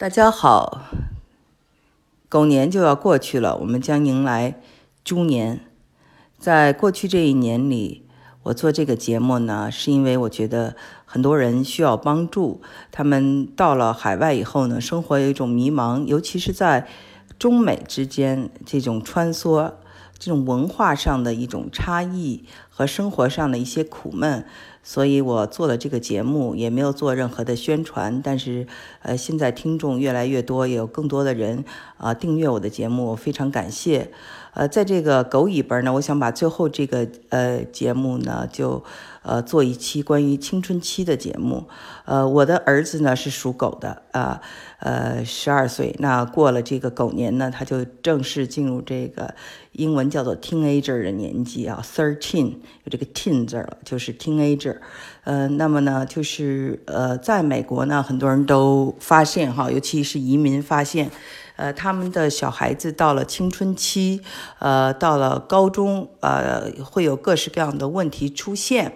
大家好，狗年就要过去了，我们将迎来猪年。在过去这一年里，我做这个节目呢，是因为我觉得很多人需要帮助。他们到了海外以后呢，生活有一种迷茫，尤其是在中美之间这种穿梭，这种文化上的一种差异和生活上的一些苦闷。所以我做了这个节目，也没有做任何的宣传，但是，呃，现在听众越来越多，也有更多的人啊订阅我的节目，非常感谢。呃，在这个狗尾巴呢，我想把最后这个呃节目呢，就呃做一期关于青春期的节目。呃，我的儿子呢是属狗的啊，呃，十二岁。那过了这个狗年呢，他就正式进入这个英文叫做 teenager 的年纪啊，thirteen 有这个 teen 字了，就是 teenager。呃，那么呢，就是呃，在美国呢，很多人都发现哈，尤其是移民发现。呃，他们的小孩子到了青春期，呃，到了高中，呃，会有各式各样的问题出现。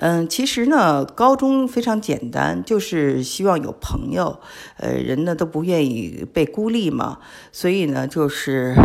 嗯，其实呢，高中非常简单，就是希望有朋友。呃，人呢都不愿意被孤立嘛，所以呢，就是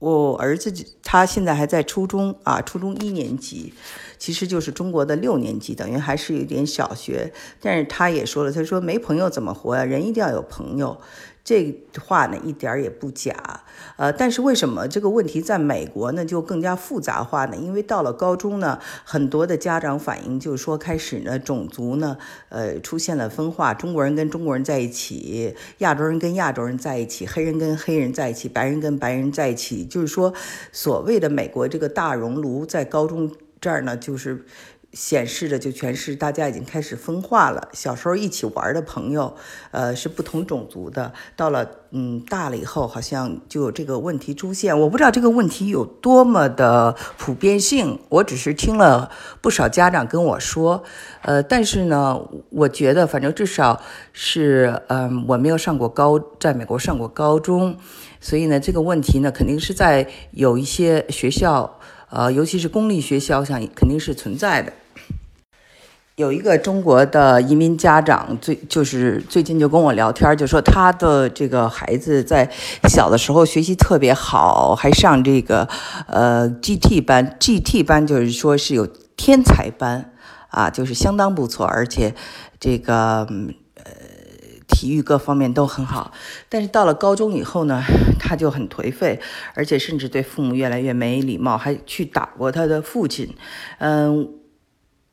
我儿子他现在还在初中啊，初中一年级，其实就是中国的六年级，等于还是有点小学。但是他也说了，他说没朋友怎么活呀？人一定要有朋友。这话呢一点儿也不假，呃，但是为什么这个问题在美国呢就更加复杂化呢？因为到了高中呢，很多的家长反映就是说，开始呢种族呢，呃，出现了分化，中国人跟中国人在一起，亚洲人跟亚洲人在一起，黑人跟黑人在一起，白人跟白人在一起，就是说，所谓的美国这个大熔炉在高中这儿呢，就是。显示的就全是大家已经开始分化了。小时候一起玩的朋友，呃，是不同种族的。到了嗯大了以后，好像就有这个问题出现。我不知道这个问题有多么的普遍性，我只是听了不少家长跟我说，呃，但是呢，我觉得反正至少是，嗯，我没有上过高，在美国上过高中，所以呢，这个问题呢，肯定是在有一些学校，呃，尤其是公立学校上，肯定是存在的。有一个中国的移民家长，最就是最近就跟我聊天，就说他的这个孩子在小的时候学习特别好，还上这个呃 GT 班，GT 班就是说是有天才班啊，就是相当不错，而且这个呃体育各方面都很好。但是到了高中以后呢，他就很颓废，而且甚至对父母越来越没礼貌，还去打过他的父亲，嗯。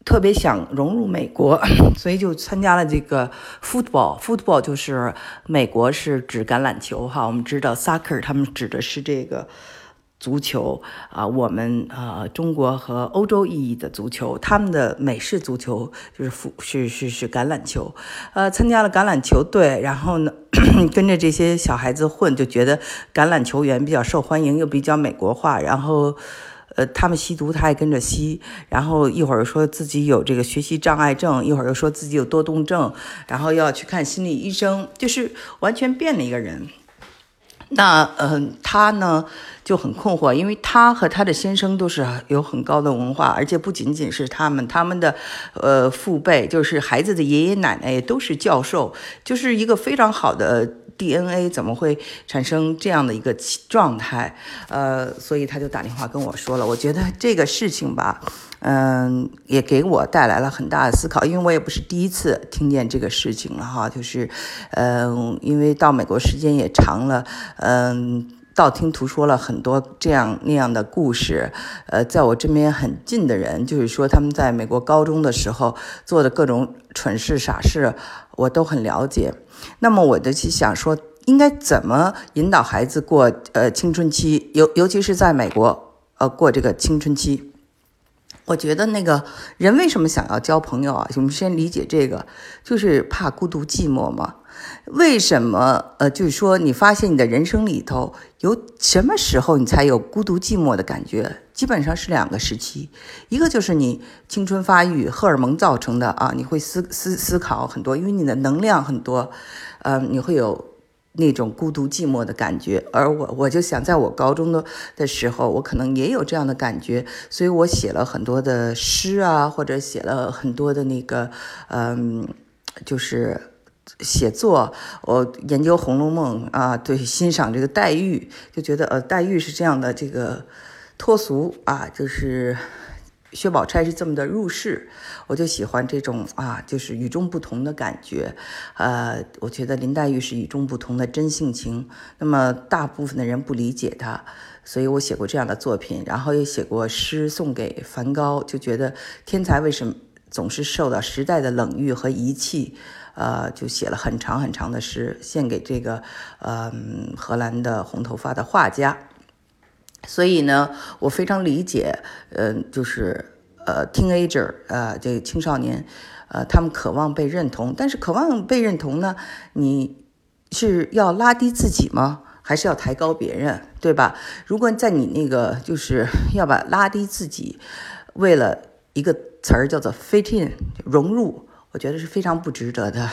特别想融入美国，所以就参加了这个 football。football 就是美国是指橄榄球哈，我们知道 soccer 他们指的是这个足球啊。我们啊，中国和欧洲意义的足球，他们的美式足球就是是是是橄榄球。呃，参加了橄榄球队，然后呢，跟着这些小孩子混，就觉得橄榄球员比较受欢迎，又比较美国化，然后。呃，他们吸毒，他也跟着吸，然后一会儿说自己有这个学习障碍症，一会儿又说自己有多动症，然后要去看心理医生，就是完全变了一个人。那嗯，他呢就很困惑，因为他和他的先生都是有很高的文化，而且不仅仅是他们，他们的呃父辈，就是孩子的爷爷奶奶也都是教授，就是一个非常好的。DNA 怎么会产生这样的一个状态？呃，所以他就打电话跟我说了。我觉得这个事情吧，嗯，也给我带来了很大的思考，因为我也不是第一次听见这个事情了哈。就是，嗯，因为到美国时间也长了，嗯，道听途说了很多这样那样的故事。呃，在我身边很近的人，就是说他们在美国高中的时候做的各种蠢事傻事，我都很了解。那么我就去想说，应该怎么引导孩子过呃青春期，尤尤其是在美国，呃过这个青春期。我觉得那个人为什么想要交朋友啊？我们先理解这个，就是怕孤独寂寞嘛。为什么？呃，就是说你发现你的人生里头有什么时候你才有孤独寂寞的感觉？基本上是两个时期，一个就是你青春发育，荷尔蒙造成的啊，你会思思思考很多，因为你的能量很多，呃，你会有那种孤独寂寞的感觉。而我我就想，在我高中的的时候，我可能也有这样的感觉，所以我写了很多的诗啊，或者写了很多的那个，嗯，就是写作，我研究《红楼梦》啊，对，欣赏这个黛玉，就觉得呃，黛玉是这样的这个脱俗啊，就是薛宝钗是这么的入世，我就喜欢这种啊，就是与众不同的感觉。呃，我觉得林黛玉是与众不同的真性情，那么大部分的人不理解她，所以我写过这样的作品，然后也写过诗送给梵高，就觉得天才为什么总是受到时代的冷遇和遗弃？呃，就写了很长很长的诗，献给这个呃荷兰的红头发的画家。所以呢，我非常理解，嗯，就是呃，teenager，呃，这青少年，呃，他们渴望被认同，但是渴望被认同呢，你是要拉低自己吗？还是要抬高别人，对吧？如果在你那个就是要把拉低自己，为了一个词儿叫做 fit in，融入。我觉得是非常不值得的，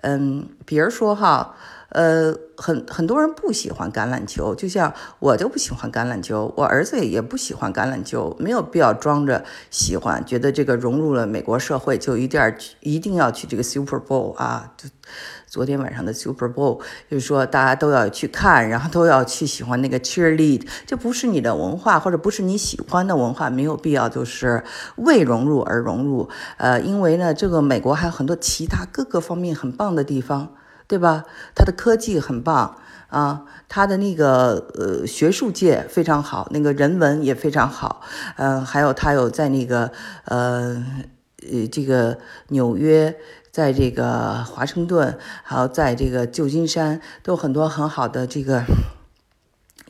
嗯，比如说哈，呃，很很多人不喜欢橄榄球，就像我就不喜欢橄榄球，我儿子也不喜欢橄榄球，没有必要装着喜欢，觉得这个融入了美国社会就一定一定要去这个 Super Bowl 啊，就。昨天晚上的 Super Bowl 就是说大家都要去看，然后都要去喜欢那个 cheerlead，这不是你的文化或者不是你喜欢的文化，没有必要就是为融入而融入。呃，因为呢，这个美国还有很多其他各个方面很棒的地方，对吧？它的科技很棒啊，它的那个呃学术界非常好，那个人文也非常好。嗯，还有它有在那个呃呃这个纽约。在这个华盛顿，还有在这个旧金山，都有很多很好的这个。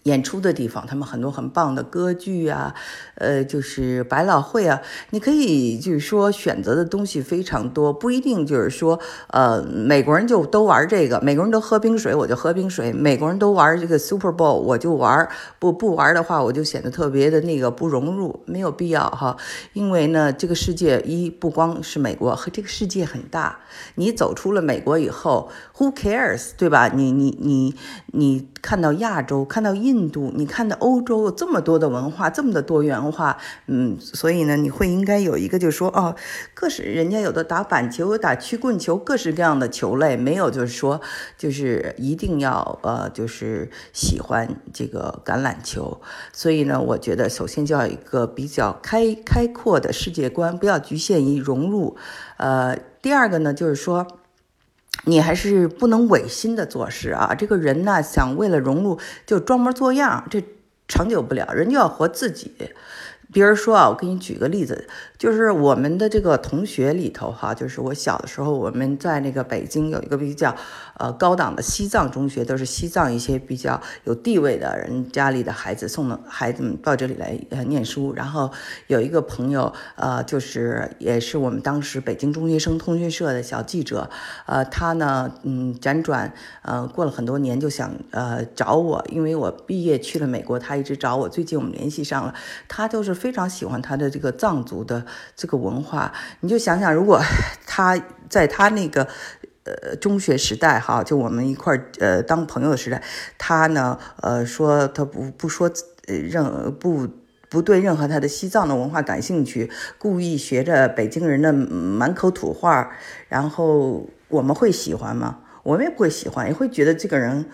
演出的地方，他们很多很棒的歌剧啊，呃，就是百老汇啊，你可以就是说选择的东西非常多，不一定就是说，呃，美国人就都玩这个，美国人都喝冰水，我就喝冰水；美国人都玩这个 Super Bowl，我就玩，不不玩的话，我就显得特别的那个不融入，没有必要哈。因为呢，这个世界一不光是美国，和这个世界很大，你走出了美国以后，Who cares，对吧？你你你你看到亚洲，看到印。印度，你看到欧洲有这么多的文化，这么的多元化，嗯，所以呢，你会应该有一个，就是说，哦，各式人家有的打板球，有打曲棍球，各式各样的球类，没有就是说，就是一定要呃，就是喜欢这个橄榄球。所以呢，我觉得首先就要一个比较开开阔的世界观，不要局限于融入。呃，第二个呢，就是说。你还是不能违心的做事啊！这个人呢，想为了融入就装模作样，这长久不了。人就要活自己。比如说啊，我给你举个例子，就是我们的这个同学里头哈，就是我小的时候，我们在那个北京有一个比较呃高档的西藏中学，都是西藏一些比较有地位的人家里的孩子送的孩子们到这里来呃念书。然后有一个朋友呃，就是也是我们当时北京中学生通讯社的小记者，呃，他呢嗯辗转呃过了很多年就想呃找我，因为我毕业去了美国，他一直找我，最近我们联系上了，他就是。非常喜欢他的这个藏族的这个文化，你就想想，如果 他在他那个呃中学时代哈，就我们一块儿呃当朋友的时代，他呢呃说他不不说呃任不不对任何他的西藏的文化感兴趣，故意学着北京人的满口土话，然后我们会喜欢吗？我们也不会喜欢，也会觉得这个人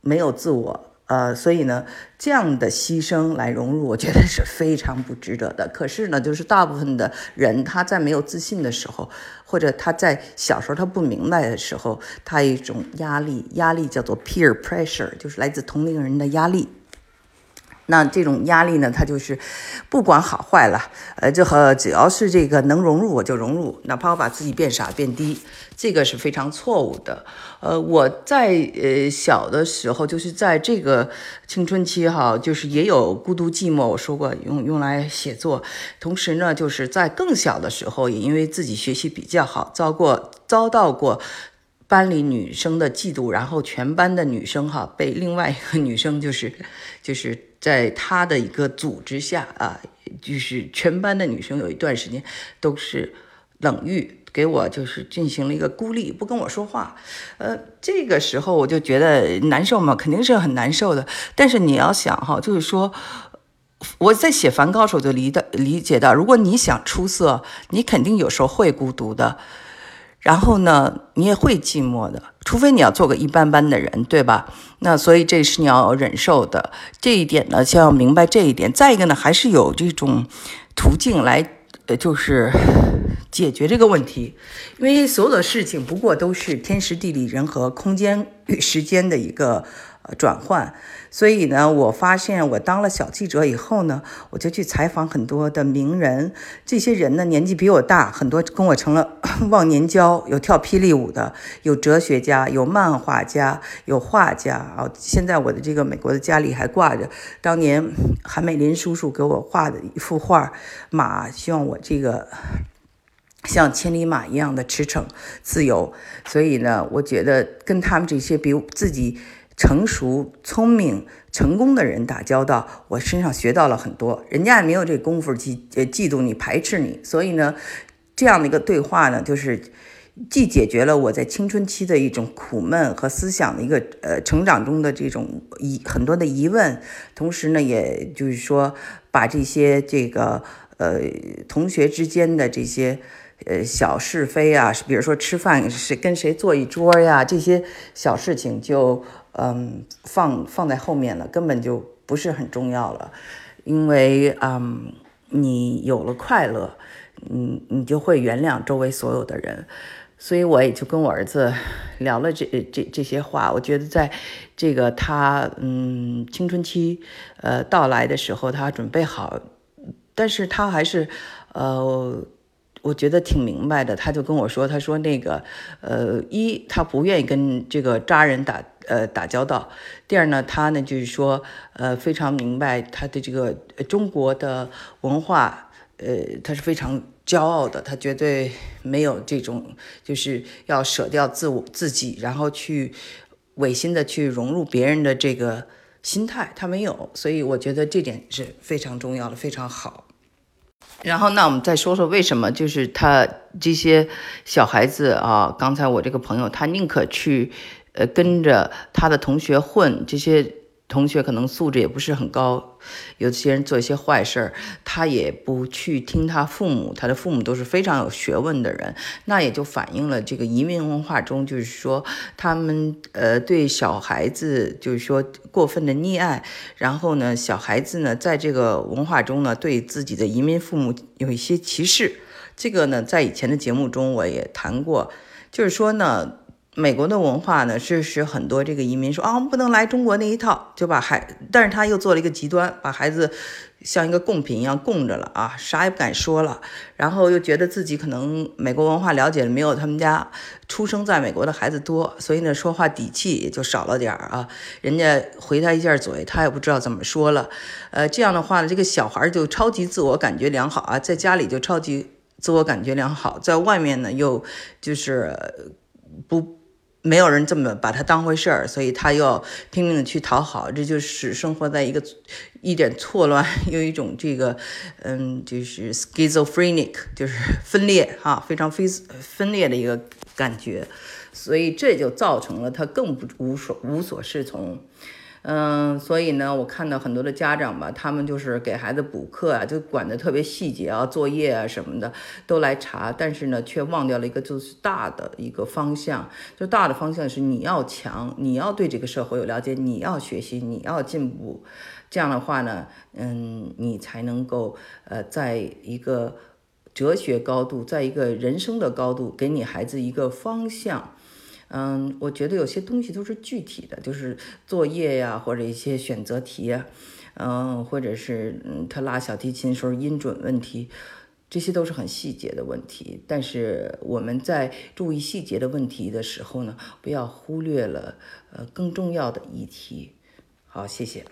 没有自我。呃，所以呢，这样的牺牲来融入，我觉得是非常不值得的。可是呢，就是大部分的人他在没有自信的时候，或者他在小时候他不明白的时候，他一种压力，压力叫做 peer pressure，就是来自同龄人的压力。那这种压力呢，它就是不管好坏了，呃，就和只要是这个能融入我就融入，哪怕我把自己变傻变低，这个是非常错误的。呃，我在呃小的时候，就是在这个青春期哈，就是也有孤独寂寞，我说过用用来写作。同时呢，就是在更小的时候，也因为自己学习比较好，遭过遭到过班里女生的嫉妒，然后全班的女生哈被另外一个女生就是就是。在他的一个组织下啊，就是全班的女生有一段时间都是冷遇，给我就是进行了一个孤立，不跟我说话。呃，这个时候我就觉得难受嘛，肯定是很难受的。但是你要想哈，就是说我在写梵高时候就理的理解到，如果你想出色，你肯定有时候会孤独的。然后呢，你也会寂寞的，除非你要做个一般般的人，对吧？那所以这是你要忍受的这一点呢，先要明白这一点。再一个呢，还是有这种途径来，呃，就是解决这个问题，因为所有的事情不过都是天时地利人和、空间与时间的一个。呃，转换，所以呢，我发现我当了小记者以后呢，我就去采访很多的名人，这些人呢年纪比我大，很多跟我成了 忘年交，有跳霹雳舞的，有哲学家，有漫画家，有画家啊。现在我的这个美国的家里还挂着当年韩美林叔叔给我画的一幅画，马，希望我这个 像千里马一样的驰骋自由。所以呢，我觉得跟他们这些比自己。成熟、聪明、成功的人打交道，我身上学到了很多。人家也没有这功夫嫉呃嫉妒你、排斥你，所以呢，这样的一个对话呢，就是既解决了我在青春期的一种苦闷和思想的一个呃成长中的这种疑很多的疑问，同时呢，也就是说把这些这个呃同学之间的这些呃小是非啊，比如说吃饭是跟谁坐一桌呀，这些小事情就。嗯，放放在后面了，根本就不是很重要了，因为嗯，你有了快乐，你你就会原谅周围所有的人，所以我也就跟我儿子聊了这这这些话。我觉得在这个他嗯青春期呃到来的时候，他准备好，但是他还是呃。我觉得挺明白的，他就跟我说，他说那个，呃，一他不愿意跟这个渣人打，呃，打交道。第二呢，他呢就是说，呃，非常明白他的这个中国的文化，呃，他是非常骄傲的，他绝对没有这种就是要舍掉自我自己，然后去违心的去融入别人的这个心态，他没有。所以我觉得这点是非常重要的，非常好。然后，那我们再说说为什么，就是他这些小孩子啊，刚才我这个朋友，他宁可去，呃，跟着他的同学混这些。同学可能素质也不是很高，有些人做一些坏事儿，他也不去听他父母，他的父母都是非常有学问的人，那也就反映了这个移民文化中，就是说他们呃对小孩子就是说过分的溺爱，然后呢，小孩子呢在这个文化中呢对自己的移民父母有一些歧视，这个呢在以前的节目中我也谈过，就是说呢。美国的文化呢，是使很多这个移民说啊，我们不能来中国那一套，就把孩，但是他又做了一个极端，把孩子像一个贡品一样供着了啊，啥也不敢说了，然后又觉得自己可能美国文化了解的没有他们家出生在美国的孩子多，所以呢，说话底气也就少了点儿啊，人家回他一下嘴，他也不知道怎么说了，呃，这样的话呢，这个小孩就超级自我感觉良好啊，在家里就超级自我感觉良好，在外面呢又就是不。没有人这么把他当回事儿，所以他又要拼命的去讨好，这就是生活在一个一点错乱，有一种这个，嗯，就是 schizophrenic，就是分裂哈，非常非分裂的一个感觉，所以这就造成了他更不无所无所适从。嗯，所以呢，我看到很多的家长吧，他们就是给孩子补课啊，就管的特别细节啊，作业啊什么的都来查，但是呢，却忘掉了一个就是大的一个方向，就大的方向是你要强，你要对这个社会有了解，你要学习，你要进步，这样的话呢，嗯，你才能够呃，在一个哲学高度，在一个人生的高度，给你孩子一个方向。嗯，我觉得有些东西都是具体的，就是作业呀，或者一些选择题呀，嗯，或者是嗯，他拉小提琴时候音准问题，这些都是很细节的问题。但是我们在注意细节的问题的时候呢，不要忽略了呃更重要的议题。好，谢谢。